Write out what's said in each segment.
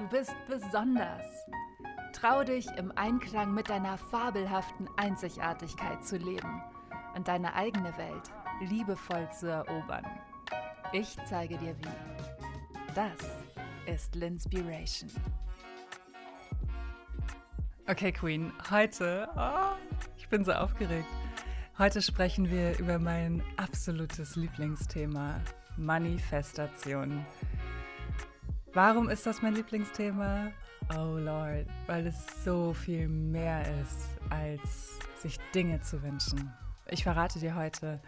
Du bist besonders. Trau dich, im Einklang mit deiner fabelhaften Einzigartigkeit zu leben und deine eigene Welt liebevoll zu erobern. Ich zeige dir wie. Das ist Linspiration. Okay, Queen, heute, oh, ich bin so aufgeregt. Heute sprechen wir über mein absolutes Lieblingsthema, Manifestation. Warum ist das mein Lieblingsthema? Oh Lord, weil es so viel mehr ist, als sich Dinge zu wünschen. Ich verrate dir heute,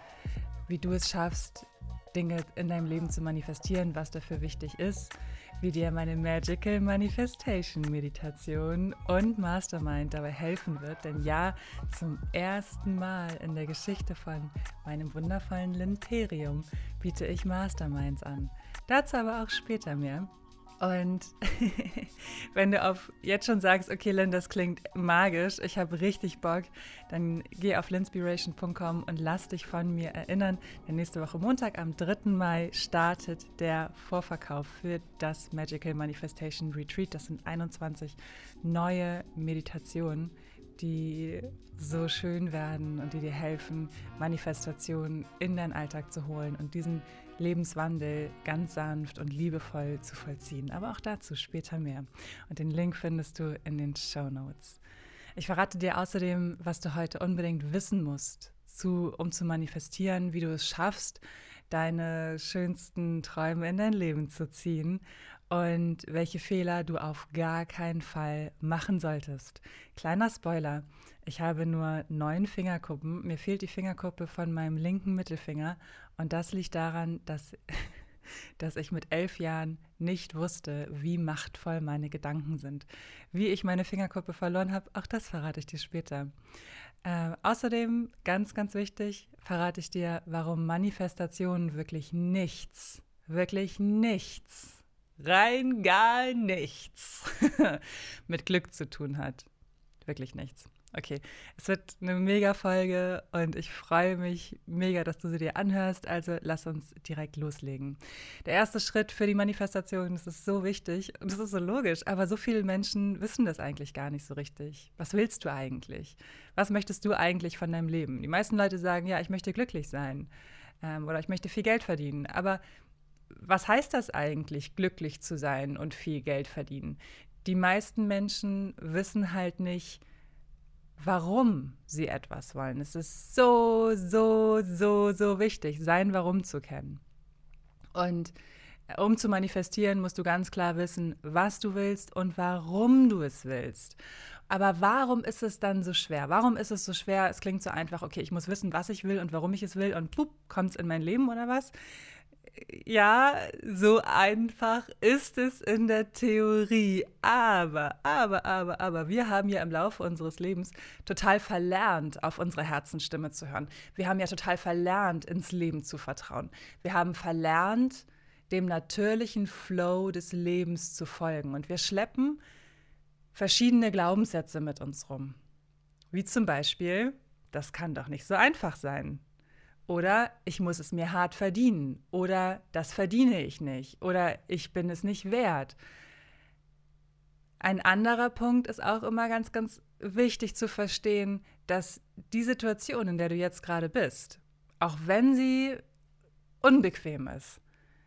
wie du es schaffst, Dinge in deinem Leben zu manifestieren, was dafür wichtig ist, wie dir meine Magical Manifestation Meditation und Mastermind dabei helfen wird. Denn ja, zum ersten Mal in der Geschichte von meinem wundervollen Linterium biete ich Masterminds an. Dazu aber auch später mehr. Und wenn du auf jetzt schon sagst, okay, Lynn, das klingt magisch, ich habe richtig Bock, dann geh auf linspiration.com und lass dich von mir erinnern. Denn nächste Woche Montag, am 3. Mai, startet der Vorverkauf für das Magical Manifestation Retreat. Das sind 21 neue Meditationen, die so schön werden und die dir helfen, Manifestationen in deinen Alltag zu holen und diesen Lebenswandel ganz sanft und liebevoll zu vollziehen. Aber auch dazu später mehr. Und den Link findest du in den Show Notes. Ich verrate dir außerdem, was du heute unbedingt wissen musst, zu, um zu manifestieren, wie du es schaffst, deine schönsten Träume in dein Leben zu ziehen und welche Fehler du auf gar keinen Fall machen solltest. Kleiner Spoiler, ich habe nur neun Fingerkuppen. Mir fehlt die Fingerkuppe von meinem linken Mittelfinger und das liegt daran, dass, dass ich mit elf Jahren nicht wusste, wie machtvoll meine Gedanken sind. Wie ich meine Fingerkuppe verloren habe, auch das verrate ich dir später. Äh, außerdem, ganz, ganz wichtig, verrate ich dir, warum Manifestationen wirklich nichts, wirklich nichts, rein gar nichts mit Glück zu tun hat. Wirklich nichts. Okay, es wird eine mega Folge und ich freue mich mega, dass du sie dir anhörst. Also lass uns direkt loslegen. Der erste Schritt für die Manifestation, das ist so wichtig und das ist so logisch, aber so viele Menschen wissen das eigentlich gar nicht so richtig. Was willst du eigentlich? Was möchtest du eigentlich von deinem Leben? Die meisten Leute sagen, ja, ich möchte glücklich sein ähm, oder ich möchte viel Geld verdienen. Aber was heißt das eigentlich, glücklich zu sein und viel Geld verdienen? Die meisten Menschen wissen halt nicht, warum sie etwas wollen. Es ist so, so, so, so wichtig, sein Warum zu kennen. Und äh, um zu manifestieren, musst du ganz klar wissen, was du willst und warum du es willst. Aber warum ist es dann so schwer? Warum ist es so schwer? Es klingt so einfach, okay, ich muss wissen, was ich will und warum ich es will und pup, kommt es in mein Leben oder was? Ja, so einfach ist es in der Theorie. Aber, aber, aber, aber, wir haben ja im Laufe unseres Lebens total verlernt, auf unsere Herzensstimme zu hören. Wir haben ja total verlernt, ins Leben zu vertrauen. Wir haben verlernt, dem natürlichen Flow des Lebens zu folgen. Und wir schleppen verschiedene Glaubenssätze mit uns rum. Wie zum Beispiel, das kann doch nicht so einfach sein. Oder ich muss es mir hart verdienen. Oder das verdiene ich nicht. Oder ich bin es nicht wert. Ein anderer Punkt ist auch immer ganz, ganz wichtig zu verstehen, dass die Situation, in der du jetzt gerade bist, auch wenn sie unbequem ist,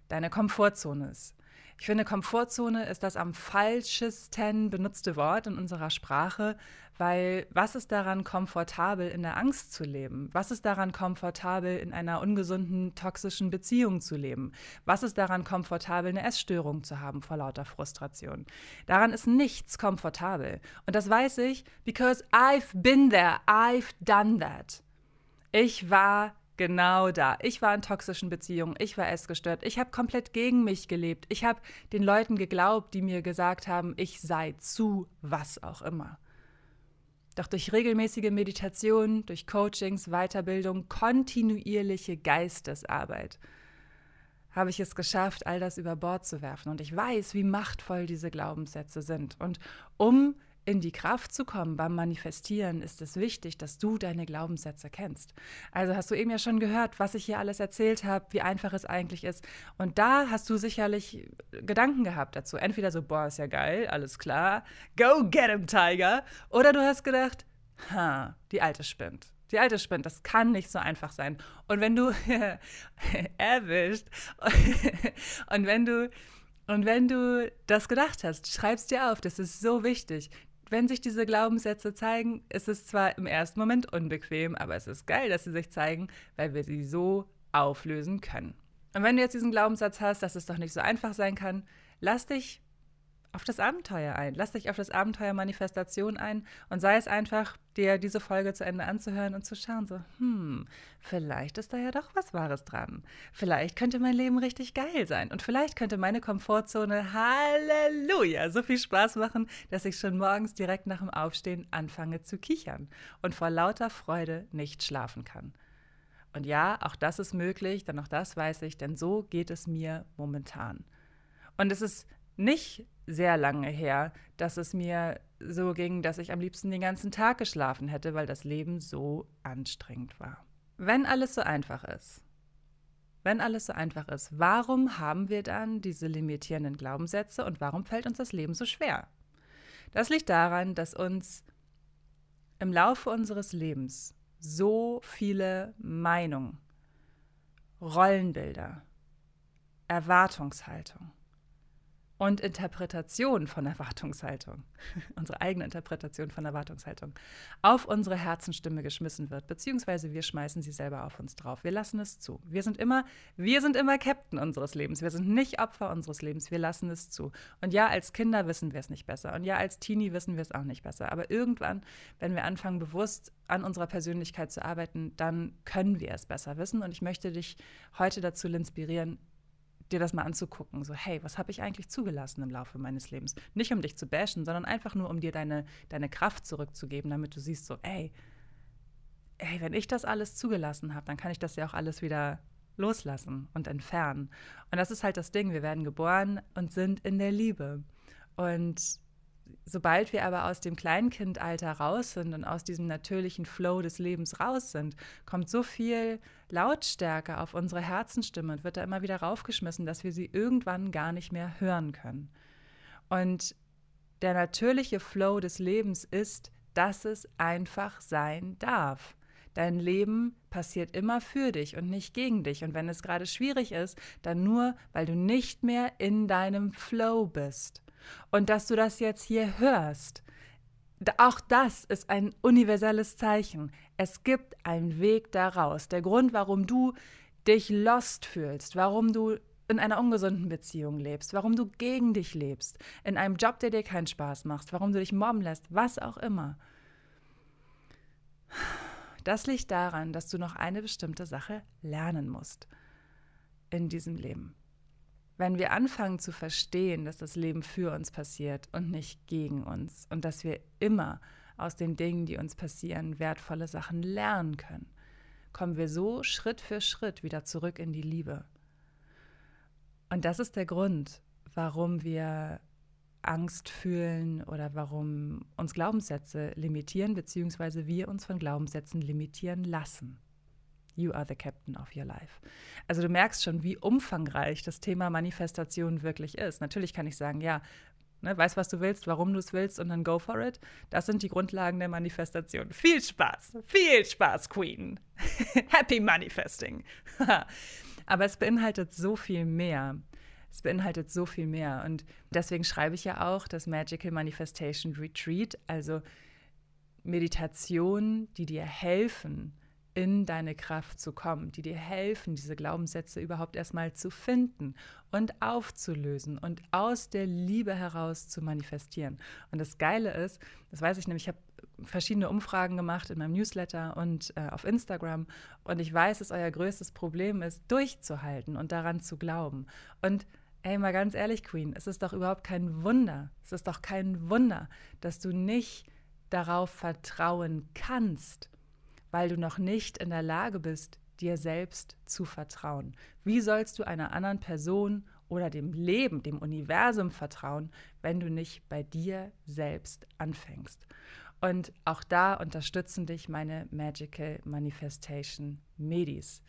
deine Komfortzone ist, ich finde, Komfortzone ist das am falschesten benutzte Wort in unserer Sprache, weil was ist daran komfortabel, in der Angst zu leben? Was ist daran komfortabel, in einer ungesunden, toxischen Beziehung zu leben? Was ist daran komfortabel, eine Essstörung zu haben vor lauter Frustration? Daran ist nichts komfortabel. Und das weiß ich, because I've been there, I've done that. Ich war genau da. Ich war in toxischen Beziehungen, ich war essgestört, ich habe komplett gegen mich gelebt. Ich habe den Leuten geglaubt, die mir gesagt haben, ich sei zu was auch immer. Doch durch regelmäßige Meditation, durch Coachings, Weiterbildung, kontinuierliche Geistesarbeit habe ich es geschafft, all das über Bord zu werfen. Und ich weiß, wie machtvoll diese Glaubenssätze sind. Und um in die Kraft zu kommen beim Manifestieren, ist es wichtig, dass du deine Glaubenssätze kennst. Also hast du eben ja schon gehört, was ich hier alles erzählt habe, wie einfach es eigentlich ist. Und da hast du sicherlich Gedanken gehabt dazu. Entweder so, boah, ist ja geil, alles klar, go get him, Tiger. Oder du hast gedacht, ha, die Alte spinnt. Die Alte spinnt, das kann nicht so einfach sein. Und wenn du erwischt und wenn du und wenn du das gedacht hast, schreib's dir auf, das ist so wichtig wenn sich diese Glaubenssätze zeigen, ist es zwar im ersten Moment unbequem, aber es ist geil, dass sie sich zeigen, weil wir sie so auflösen können. Und wenn du jetzt diesen Glaubenssatz hast, dass es doch nicht so einfach sein kann, lass dich auf das Abenteuer ein. Lass dich auf das Abenteuer Manifestation ein und sei es einfach, dir diese Folge zu Ende anzuhören und zu schauen, so, hm, vielleicht ist da ja doch was Wahres dran. Vielleicht könnte mein Leben richtig geil sein und vielleicht könnte meine Komfortzone, Halleluja, so viel Spaß machen, dass ich schon morgens direkt nach dem Aufstehen anfange zu kichern und vor lauter Freude nicht schlafen kann. Und ja, auch das ist möglich, denn auch das weiß ich, denn so geht es mir momentan. Und es ist nicht sehr lange her, dass es mir so ging, dass ich am liebsten den ganzen Tag geschlafen hätte, weil das Leben so anstrengend war. Wenn alles so einfach ist, wenn alles so einfach ist, warum haben wir dann diese limitierenden Glaubenssätze und warum fällt uns das Leben so schwer? Das liegt daran, dass uns im Laufe unseres Lebens so viele Meinungen, Rollenbilder, Erwartungshaltung, und Interpretation von Erwartungshaltung, unsere eigene Interpretation von Erwartungshaltung, auf unsere Herzenstimme geschmissen wird, beziehungsweise wir schmeißen sie selber auf uns drauf. Wir lassen es zu. Wir sind immer, wir sind immer Captain unseres Lebens. Wir sind nicht Opfer unseres Lebens. Wir lassen es zu. Und ja, als Kinder wissen wir es nicht besser. Und ja, als Teenie wissen wir es auch nicht besser. Aber irgendwann, wenn wir anfangen, bewusst an unserer Persönlichkeit zu arbeiten, dann können wir es besser wissen. Und ich möchte dich heute dazu inspirieren, dir das mal anzugucken. So, hey, was habe ich eigentlich zugelassen im Laufe meines Lebens? Nicht um dich zu bashen, sondern einfach nur, um dir deine, deine Kraft zurückzugeben, damit du siehst, so, ey, ey, wenn ich das alles zugelassen habe, dann kann ich das ja auch alles wieder loslassen und entfernen. Und das ist halt das Ding, wir werden geboren und sind in der Liebe. Und sobald wir aber aus dem Kleinkindalter raus sind und aus diesem natürlichen Flow des Lebens raus sind, kommt so viel Lautstärke auf unsere Herzenstimme und wird da immer wieder raufgeschmissen, dass wir sie irgendwann gar nicht mehr hören können. Und der natürliche Flow des Lebens ist, dass es einfach sein darf. Dein Leben passiert immer für dich und nicht gegen dich. Und wenn es gerade schwierig ist, dann nur, weil du nicht mehr in deinem Flow bist. Und dass du das jetzt hier hörst, auch das ist ein universelles Zeichen. Es gibt einen Weg daraus. Der Grund, warum du dich lost fühlst, warum du in einer ungesunden Beziehung lebst, warum du gegen dich lebst, in einem Job, der dir keinen Spaß macht, warum du dich mobben lässt, was auch immer. Das liegt daran, dass du noch eine bestimmte Sache lernen musst in diesem Leben. Wenn wir anfangen zu verstehen, dass das Leben für uns passiert und nicht gegen uns und dass wir immer aus den Dingen, die uns passieren, wertvolle Sachen lernen können, kommen wir so Schritt für Schritt wieder zurück in die Liebe. Und das ist der Grund, warum wir Angst fühlen oder warum uns Glaubenssätze limitieren, beziehungsweise wir uns von Glaubenssätzen limitieren lassen. You are the captain of your life. Also du merkst schon, wie umfangreich das Thema Manifestation wirklich ist. Natürlich kann ich sagen, ja, ne, weißt, was du willst, warum du es willst und dann go for it. Das sind die Grundlagen der Manifestation. Viel Spaß, viel Spaß, Queen. Happy Manifesting. Aber es beinhaltet so viel mehr. Es beinhaltet so viel mehr. Und deswegen schreibe ich ja auch das Magical Manifestation Retreat, also Meditationen, die dir helfen, in deine Kraft zu kommen, die dir helfen, diese Glaubenssätze überhaupt erstmal zu finden und aufzulösen und aus der Liebe heraus zu manifestieren. Und das Geile ist, das weiß ich nämlich, ich habe verschiedene Umfragen gemacht in meinem Newsletter und äh, auf Instagram und ich weiß, dass euer größtes Problem ist, durchzuhalten und daran zu glauben. Und Ey, mal ganz ehrlich, Queen, es ist doch überhaupt kein Wunder. Es ist doch kein Wunder, dass du nicht darauf vertrauen kannst, weil du noch nicht in der Lage bist, dir selbst zu vertrauen. Wie sollst du einer anderen Person oder dem Leben, dem Universum vertrauen, wenn du nicht bei dir selbst anfängst? Und auch da unterstützen dich meine Magical Manifestation Medis.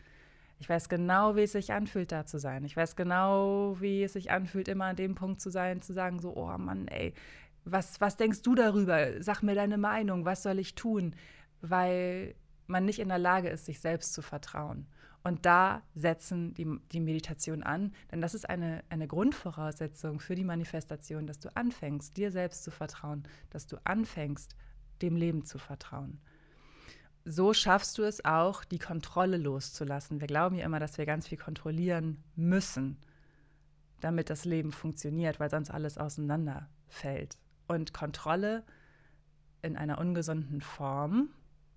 Ich weiß genau, wie es sich anfühlt, da zu sein. Ich weiß genau, wie es sich anfühlt, immer an dem Punkt zu sein, zu sagen, so, oh Mann, ey, was, was denkst du darüber? Sag mir deine Meinung, was soll ich tun? Weil man nicht in der Lage ist, sich selbst zu vertrauen. Und da setzen die, die Meditation an, denn das ist eine, eine Grundvoraussetzung für die Manifestation, dass du anfängst, dir selbst zu vertrauen, dass du anfängst, dem Leben zu vertrauen. So schaffst du es auch, die Kontrolle loszulassen. Wir glauben ja immer, dass wir ganz viel kontrollieren müssen, damit das Leben funktioniert, weil sonst alles auseinanderfällt. Und Kontrolle in einer ungesunden Form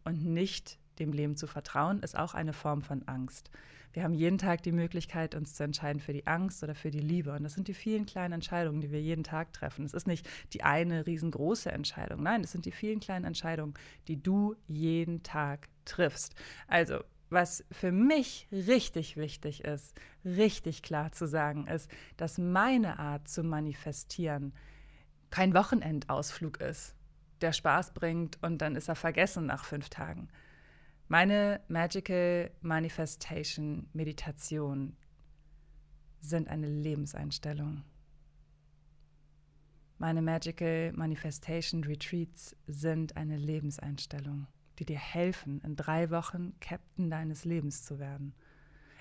und nicht dem Leben zu vertrauen, ist auch eine Form von Angst. Wir haben jeden Tag die Möglichkeit, uns zu entscheiden für die Angst oder für die Liebe. Und das sind die vielen kleinen Entscheidungen, die wir jeden Tag treffen. Es ist nicht die eine riesengroße Entscheidung. Nein, es sind die vielen kleinen Entscheidungen, die du jeden Tag triffst. Also, was für mich richtig wichtig ist, richtig klar zu sagen, ist, dass meine Art zu manifestieren kein Wochenendausflug ist, der Spaß bringt und dann ist er vergessen nach fünf Tagen. Meine Magical Manifestation Meditation sind eine Lebenseinstellung. Meine Magical Manifestation Retreats sind eine Lebenseinstellung, die dir helfen, in drei Wochen Captain deines Lebens zu werden.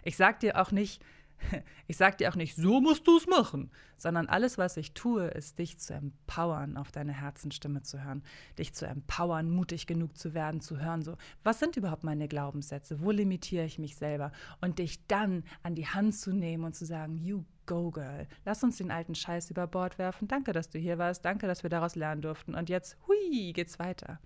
Ich sag dir auch nicht, ich sage dir auch nicht, so musst du es machen, sondern alles, was ich tue, ist, dich zu empowern, auf deine Herzenstimme zu hören, dich zu empowern, mutig genug zu werden, zu hören, so, was sind überhaupt meine Glaubenssätze, wo limitiere ich mich selber? Und dich dann an die Hand zu nehmen und zu sagen, you go, girl, lass uns den alten Scheiß über Bord werfen, danke, dass du hier warst, danke, dass wir daraus lernen durften. Und jetzt, hui, geht's weiter.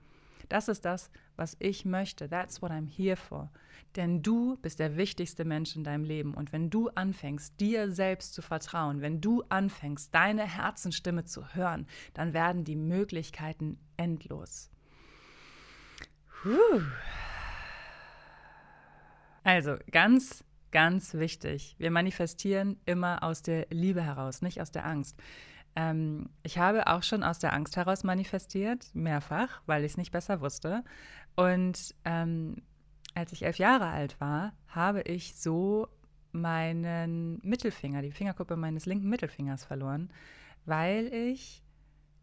Das ist das, was ich möchte. That's what I'm here for. Denn du bist der wichtigste Mensch in deinem Leben. Und wenn du anfängst, dir selbst zu vertrauen, wenn du anfängst, deine Herzenstimme zu hören, dann werden die Möglichkeiten endlos. Puh. Also ganz, ganz wichtig. Wir manifestieren immer aus der Liebe heraus, nicht aus der Angst. Ähm, ich habe auch schon aus der Angst heraus manifestiert, mehrfach, weil ich es nicht besser wusste. Und ähm, als ich elf Jahre alt war, habe ich so meinen Mittelfinger, die Fingerkuppe meines linken Mittelfingers verloren, weil ich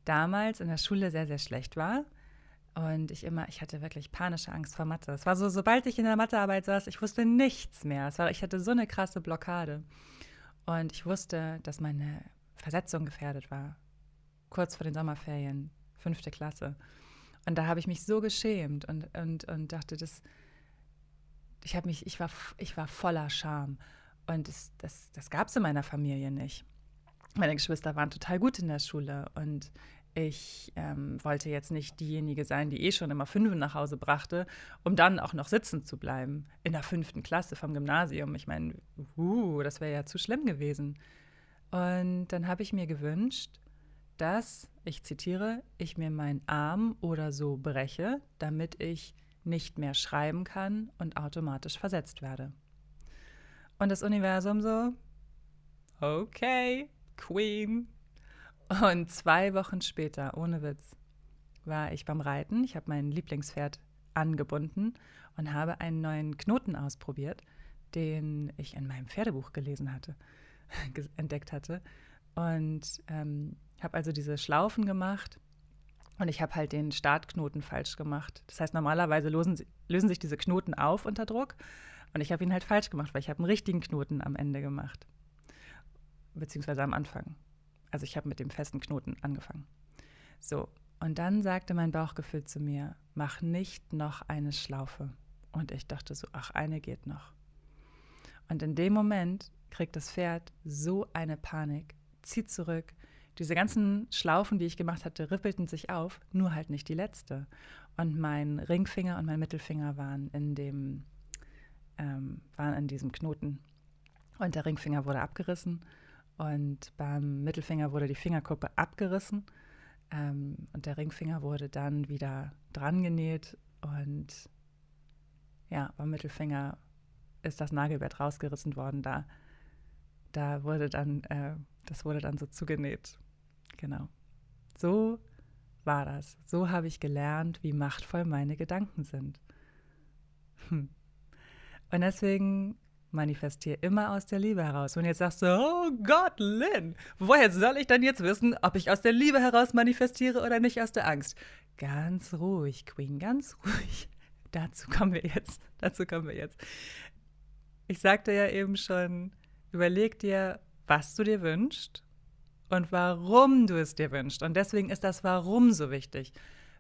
damals in der Schule sehr, sehr schlecht war. Und ich immer, ich hatte wirklich panische Angst vor Mathe. Es war so, sobald ich in der Mathearbeit saß, ich wusste nichts mehr. Es war, ich hatte so eine krasse Blockade. Und ich wusste, dass meine Versetzung gefährdet war. Kurz vor den Sommerferien, fünfte Klasse. Und da habe ich mich so geschämt und, und, und dachte, das, ich mich, ich war, ich war voller Scham. Und das, das, das gab es in meiner Familie nicht. Meine Geschwister waren total gut in der Schule und ich ähm, wollte jetzt nicht diejenige sein, die eh schon immer fünf nach Hause brachte, um dann auch noch sitzen zu bleiben in der fünften Klasse vom Gymnasium. Ich meine, uh, das wäre ja zu schlimm gewesen. Und dann habe ich mir gewünscht, dass, ich zitiere, ich mir meinen Arm oder so breche, damit ich nicht mehr schreiben kann und automatisch versetzt werde. Und das Universum so, okay, Queen. Und zwei Wochen später, ohne Witz, war ich beim Reiten. Ich habe mein Lieblingspferd angebunden und habe einen neuen Knoten ausprobiert, den ich in meinem Pferdebuch gelesen hatte. entdeckt hatte. Und ähm, habe also diese Schlaufen gemacht und ich habe halt den Startknoten falsch gemacht. Das heißt, normalerweise lösen, lösen sich diese Knoten auf unter Druck und ich habe ihn halt falsch gemacht, weil ich habe einen richtigen Knoten am Ende gemacht. Beziehungsweise am Anfang. Also ich habe mit dem festen Knoten angefangen. So, und dann sagte mein Bauchgefühl zu mir, mach nicht noch eine Schlaufe Und ich dachte so, ach, eine geht noch. Und in dem Moment kriegt das Pferd so eine Panik, zieht zurück. Diese ganzen Schlaufen, die ich gemacht hatte, rippelten sich auf, nur halt nicht die letzte. Und mein Ringfinger und mein Mittelfinger waren in dem, ähm, waren in diesem Knoten. Und der Ringfinger wurde abgerissen und beim Mittelfinger wurde die Fingerkuppe abgerissen ähm, und der Ringfinger wurde dann wieder dran genäht und ja, beim Mittelfinger ist das Nagelbett rausgerissen worden. Da, da wurde dann, äh, das wurde dann so zugenäht. Genau. So war das. So habe ich gelernt, wie machtvoll meine Gedanken sind. Hm. Und deswegen manifestiere immer aus der Liebe heraus. Und jetzt sagst du, oh Gott, Lynn, woher soll ich dann jetzt wissen, ob ich aus der Liebe heraus manifestiere oder nicht aus der Angst? Ganz ruhig, Queen, ganz ruhig. Dazu kommen wir jetzt. Dazu kommen wir jetzt. Ich sagte ja eben schon, überleg dir, was du dir wünschst und warum du es dir wünschst. Und deswegen ist das Warum so wichtig.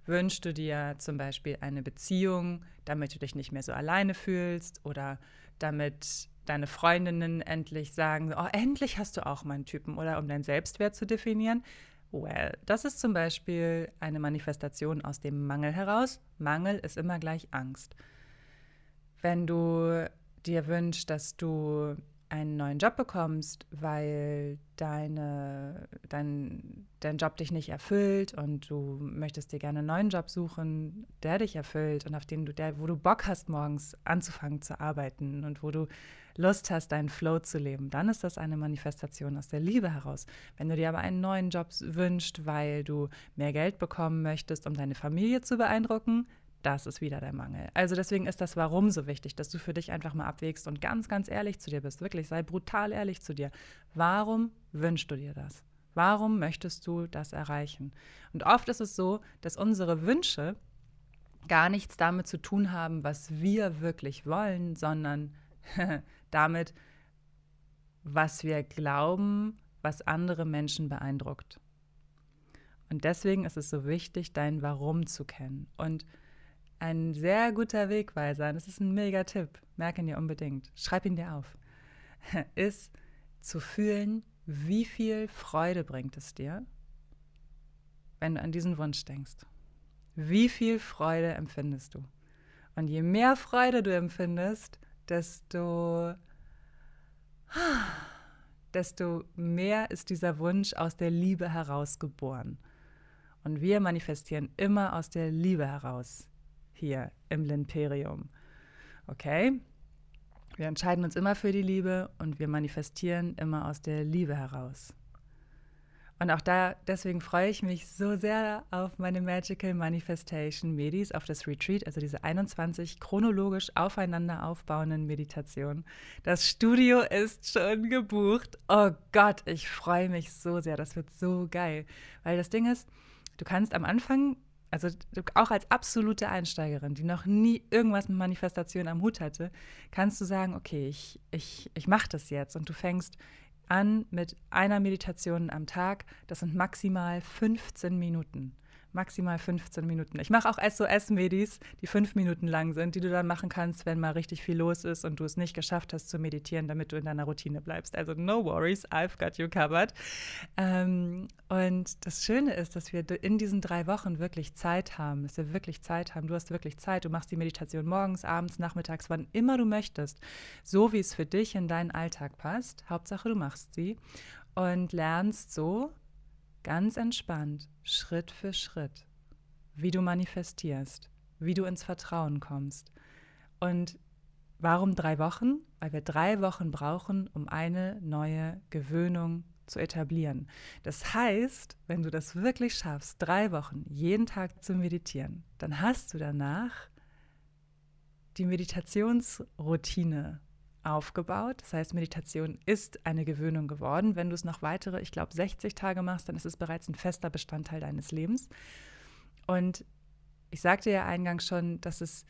Wünschst du dir zum Beispiel eine Beziehung, damit du dich nicht mehr so alleine fühlst oder damit deine Freundinnen endlich sagen, oh, endlich hast du auch meinen Typen oder um deinen Selbstwert zu definieren. Well, das ist zum Beispiel eine Manifestation aus dem Mangel heraus. Mangel ist immer gleich Angst. Wenn du dir wünschst, dass du einen neuen Job bekommst, weil deine, dein, dein Job dich nicht erfüllt und du möchtest dir gerne einen neuen Job suchen, der dich erfüllt und auf den du, der, wo du Bock hast, morgens anzufangen zu arbeiten und wo du Lust hast, deinen Flow zu leben, dann ist das eine Manifestation aus der Liebe heraus. Wenn du dir aber einen neuen Job wünschst, weil du mehr Geld bekommen möchtest, um deine Familie zu beeindrucken, das ist wieder der Mangel. Also deswegen ist das Warum so wichtig, dass du für dich einfach mal abwägst und ganz, ganz ehrlich zu dir bist. Wirklich, sei brutal ehrlich zu dir. Warum wünschst du dir das? Warum möchtest du das erreichen? Und oft ist es so, dass unsere Wünsche gar nichts damit zu tun haben, was wir wirklich wollen, sondern damit, was wir glauben, was andere Menschen beeindruckt. Und deswegen ist es so wichtig, dein Warum zu kennen. Und ein sehr guter Wegweiser, das ist ein mega Tipp, merke ihn dir unbedingt, schreib ihn dir auf, ist zu fühlen, wie viel Freude bringt es dir, wenn du an diesen Wunsch denkst. Wie viel Freude empfindest du? Und je mehr Freude du empfindest, desto, desto mehr ist dieser Wunsch aus der Liebe heraus geboren. Und wir manifestieren immer aus der Liebe heraus hier im Limperium. Okay? Wir entscheiden uns immer für die Liebe und wir manifestieren immer aus der Liebe heraus. Und auch da, deswegen freue ich mich so sehr auf meine Magical Manifestation Medis, auf das Retreat, also diese 21 chronologisch aufeinander aufbauenden Meditationen. Das Studio ist schon gebucht. Oh Gott, ich freue mich so sehr. Das wird so geil. Weil das Ding ist, du kannst am Anfang also auch als absolute Einsteigerin, die noch nie irgendwas mit Manifestation am Hut hatte, kannst du sagen, okay, ich, ich, ich mache das jetzt und du fängst an mit einer Meditation am Tag. Das sind maximal 15 Minuten maximal 15 Minuten. Ich mache auch SOS-Medis, die fünf Minuten lang sind, die du dann machen kannst, wenn mal richtig viel los ist und du es nicht geschafft hast zu meditieren, damit du in deiner Routine bleibst. Also no worries, I've got you covered. Ähm, und das Schöne ist, dass wir in diesen drei Wochen wirklich Zeit haben, dass wir wirklich Zeit haben. Du hast wirklich Zeit. Du machst die Meditation morgens, abends, nachmittags, wann immer du möchtest, so wie es für dich in deinen Alltag passt. Hauptsache, du machst sie und lernst so ganz entspannt, Schritt für Schritt, wie du manifestierst, wie du ins Vertrauen kommst. Und warum drei Wochen? Weil wir drei Wochen brauchen, um eine neue Gewöhnung zu etablieren. Das heißt, wenn du das wirklich schaffst, drei Wochen jeden Tag zu meditieren, dann hast du danach die Meditationsroutine aufgebaut. Das heißt, Meditation ist eine Gewöhnung geworden. Wenn du es noch weitere, ich glaube, 60 Tage machst, dann ist es bereits ein fester Bestandteil deines Lebens. Und ich sagte ja eingangs schon, dass es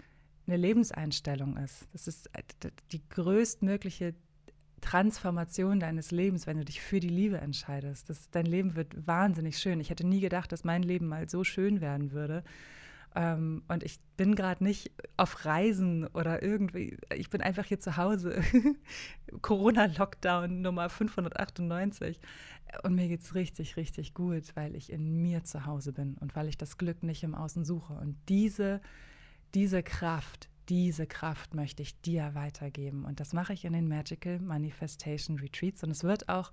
eine Lebenseinstellung ist. Das ist die größtmögliche Transformation deines Lebens, wenn du dich für die Liebe entscheidest. Das, dein Leben wird wahnsinnig schön. Ich hätte nie gedacht, dass mein Leben mal so schön werden würde. Ähm, und ich bin gerade nicht auf Reisen oder irgendwie, ich bin einfach hier zu Hause. Corona-Lockdown Nummer 598. Und mir geht es richtig, richtig gut, weil ich in mir zu Hause bin und weil ich das Glück nicht im Außen suche. Und diese, diese Kraft, diese Kraft möchte ich dir weitergeben. Und das mache ich in den Magical Manifestation Retreats. Und es wird auch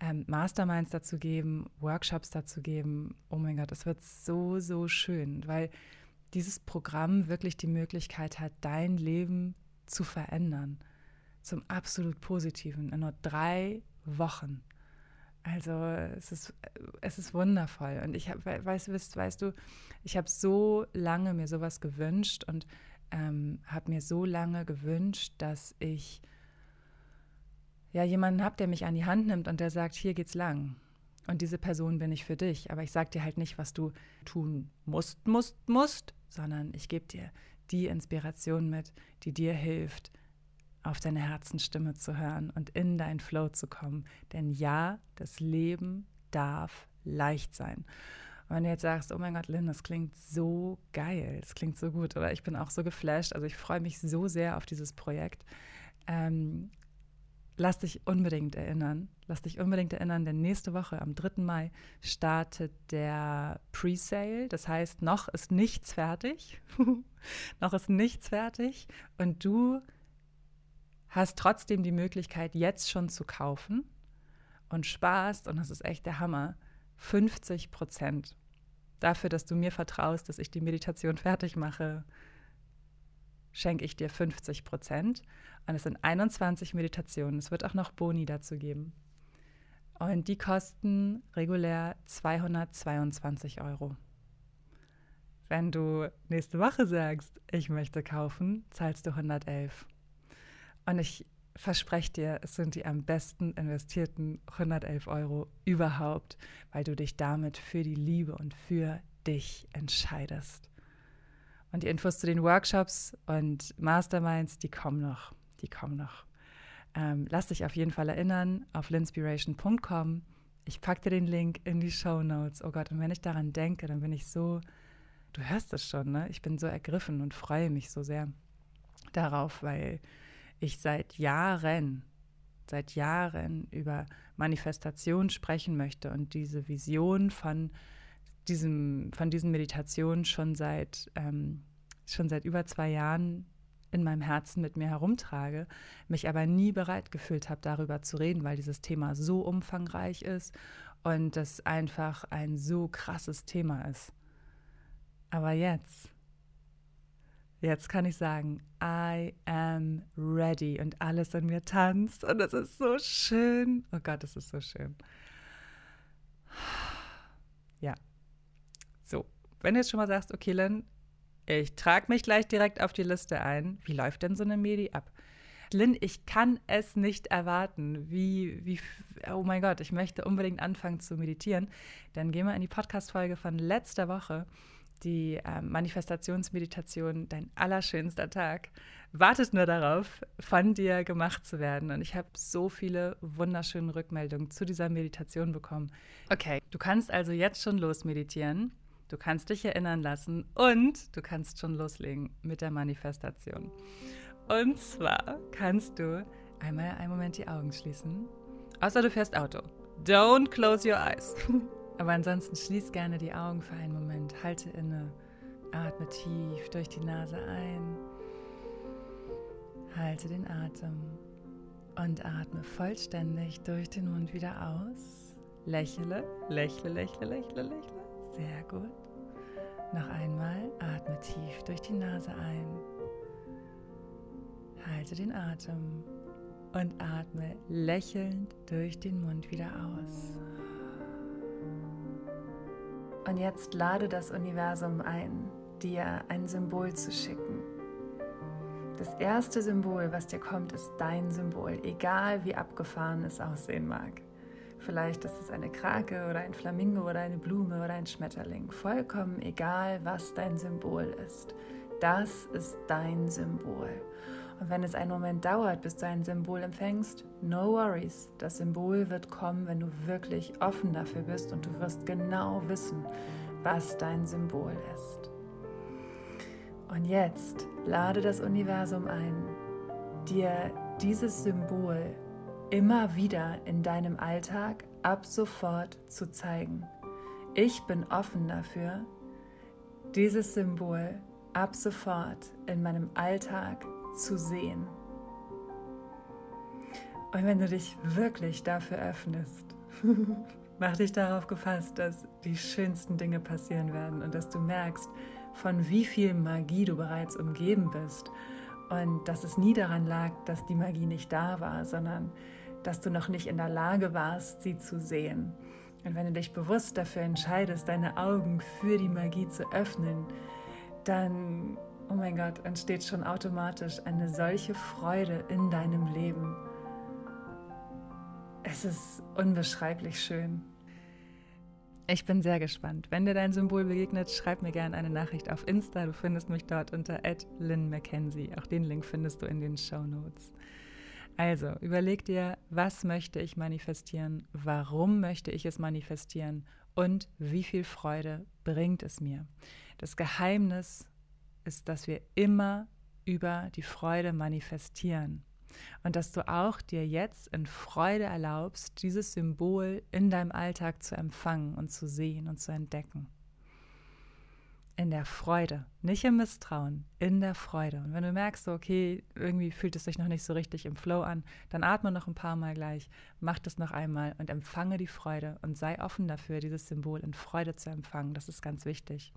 ähm, Masterminds dazu geben, Workshops dazu geben. Oh mein Gott, es wird so, so schön, weil dieses Programm wirklich die Möglichkeit hat, dein Leben zu verändern. Zum absolut Positiven in nur drei Wochen. Also es ist, es ist wundervoll. Und ich habe, weißt, weißt, weißt du, ich habe so lange mir sowas gewünscht und ähm, habe mir so lange gewünscht, dass ich ja jemanden habe, der mich an die Hand nimmt und der sagt, hier geht's lang. Und diese Person bin ich für dich. Aber ich sage dir halt nicht, was du tun musst, musst, musst, sondern ich gebe dir die Inspiration mit, die dir hilft, auf deine Herzensstimme zu hören und in dein Flow zu kommen. Denn ja, das Leben darf leicht sein. Wenn du jetzt sagst, oh mein Gott, Lynn, das klingt so geil, das klingt so gut, oder ich bin auch so geflasht, also ich freue mich so sehr auf dieses Projekt. Ähm, lass dich unbedingt erinnern, lass dich unbedingt erinnern, denn nächste Woche am 3. Mai startet der Pre-Sale. Das heißt, noch ist nichts fertig. noch ist nichts fertig und du hast trotzdem die Möglichkeit, jetzt schon zu kaufen und sparst, und das ist echt der Hammer, 50 Prozent dafür, dass du mir vertraust, dass ich die Meditation fertig mache, schenke ich dir 50 Prozent. Und es sind 21 Meditationen. Es wird auch noch Boni dazu geben. Und die kosten regulär 222 Euro. Wenn du nächste Woche sagst, ich möchte kaufen, zahlst du 111. Und ich verspreche dir, es sind die am besten investierten 111 Euro überhaupt, weil du dich damit für die Liebe und für dich entscheidest. Und die Infos zu den Workshops und Masterminds, die kommen noch. Die kommen noch. Ähm, lass dich auf jeden Fall erinnern auf linspiration.com. Ich packe dir den Link in die Show Notes. Oh Gott, und wenn ich daran denke, dann bin ich so, du hörst es schon, ne? Ich bin so ergriffen und freue mich so sehr darauf, weil ich seit Jahren, seit Jahren über Manifestation sprechen möchte und diese Vision von diesem, von diesen Meditationen schon seit, ähm, schon seit über zwei Jahren in meinem Herzen mit mir herumtrage, mich aber nie bereit gefühlt habe, darüber zu reden, weil dieses Thema so umfangreich ist und das einfach ein so krasses Thema ist. Aber jetzt, jetzt kann ich sagen, I am ready und alles in mir tanzt und es ist so schön. Oh Gott, es ist so schön. Ja, so, wenn du jetzt schon mal sagst, okay, Len, ich trage mich gleich direkt auf die Liste ein. Wie läuft denn so eine Medi ab? Lynn, ich kann es nicht erwarten. Wie, wie, oh mein Gott, ich möchte unbedingt anfangen zu meditieren. Dann gehen wir in die Podcast-Folge von letzter Woche. Die äh, Manifestationsmeditation, dein allerschönster Tag, wartet nur darauf, von dir gemacht zu werden. Und ich habe so viele wunderschöne Rückmeldungen zu dieser Meditation bekommen. Okay, du kannst also jetzt schon losmeditieren. Du kannst dich erinnern lassen und du kannst schon loslegen mit der Manifestation. Und zwar kannst du einmal einen Moment die Augen schließen. Außer du fährst Auto. Don't close your eyes. Aber ansonsten schließ gerne die Augen für einen Moment. Halte inne. Atme tief durch die Nase ein. Halte den Atem. Und atme vollständig durch den Mund wieder aus. Lächle, lächle, lächle, lächle, lächle. Sehr gut. Noch einmal atme tief durch die Nase ein. Halte den Atem und atme lächelnd durch den Mund wieder aus. Und jetzt lade das Universum ein, dir ein Symbol zu schicken. Das erste Symbol, was dir kommt, ist dein Symbol, egal wie abgefahren es aussehen mag. Vielleicht ist es eine Krake oder ein Flamingo oder eine Blume oder ein Schmetterling. Vollkommen egal, was dein Symbol ist. Das ist dein Symbol. Und wenn es einen Moment dauert, bis du ein Symbol empfängst, no worries. Das Symbol wird kommen, wenn du wirklich offen dafür bist und du wirst genau wissen, was dein Symbol ist. Und jetzt lade das Universum ein, dir dieses Symbol immer wieder in deinem Alltag ab sofort zu zeigen. Ich bin offen dafür, dieses Symbol ab sofort in meinem Alltag zu sehen. Und wenn du dich wirklich dafür öffnest, mach dich darauf gefasst, dass die schönsten Dinge passieren werden und dass du merkst, von wie viel Magie du bereits umgeben bist und dass es nie daran lag, dass die Magie nicht da war, sondern dass du noch nicht in der Lage warst, sie zu sehen. Und wenn du dich bewusst dafür entscheidest, deine Augen für die Magie zu öffnen, dann, oh mein Gott, entsteht schon automatisch eine solche Freude in deinem Leben. Es ist unbeschreiblich schön. Ich bin sehr gespannt. Wenn dir dein Symbol begegnet, schreib mir gerne eine Nachricht auf Insta. Du findest mich dort unter @lynn_mackenzie. Auch den Link findest du in den Show Notes. Also, überleg dir, was möchte ich manifestieren? Warum möchte ich es manifestieren? Und wie viel Freude bringt es mir? Das Geheimnis ist, dass wir immer über die Freude manifestieren. Und dass du auch dir jetzt in Freude erlaubst, dieses Symbol in deinem Alltag zu empfangen und zu sehen und zu entdecken in der Freude, nicht im Misstrauen, in der Freude. Und wenn du merkst, so, okay, irgendwie fühlt es sich noch nicht so richtig im Flow an, dann atme noch ein paar Mal gleich, mach das noch einmal und empfange die Freude und sei offen dafür, dieses Symbol in Freude zu empfangen. Das ist ganz wichtig.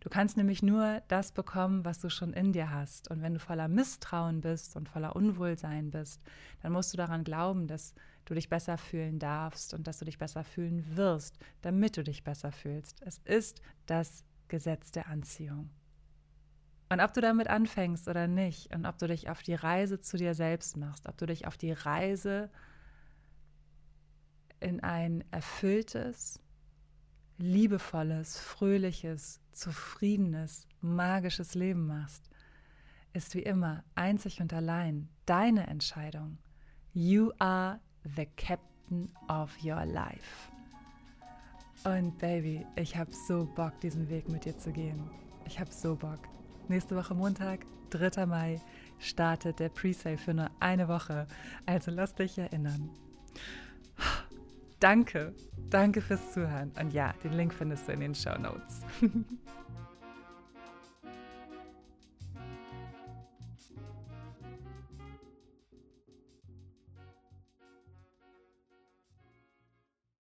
Du kannst nämlich nur das bekommen, was du schon in dir hast. Und wenn du voller Misstrauen bist und voller Unwohlsein bist, dann musst du daran glauben, dass du dich besser fühlen darfst und dass du dich besser fühlen wirst, damit du dich besser fühlst. Es ist das Gesetz der Anziehung. Und ob du damit anfängst oder nicht und ob du dich auf die Reise zu dir selbst machst, ob du dich auf die Reise in ein erfülltes, liebevolles, fröhliches, zufriedenes, magisches Leben machst, ist wie immer einzig und allein deine Entscheidung. You are the captain of your life. Und Baby, ich habe so Bock, diesen Weg mit dir zu gehen. Ich habe so Bock. Nächste Woche Montag, 3. Mai, startet der Presale für nur eine Woche. Also lass dich erinnern. Danke, danke fürs Zuhören. Und ja, den Link findest du in den Show Notes.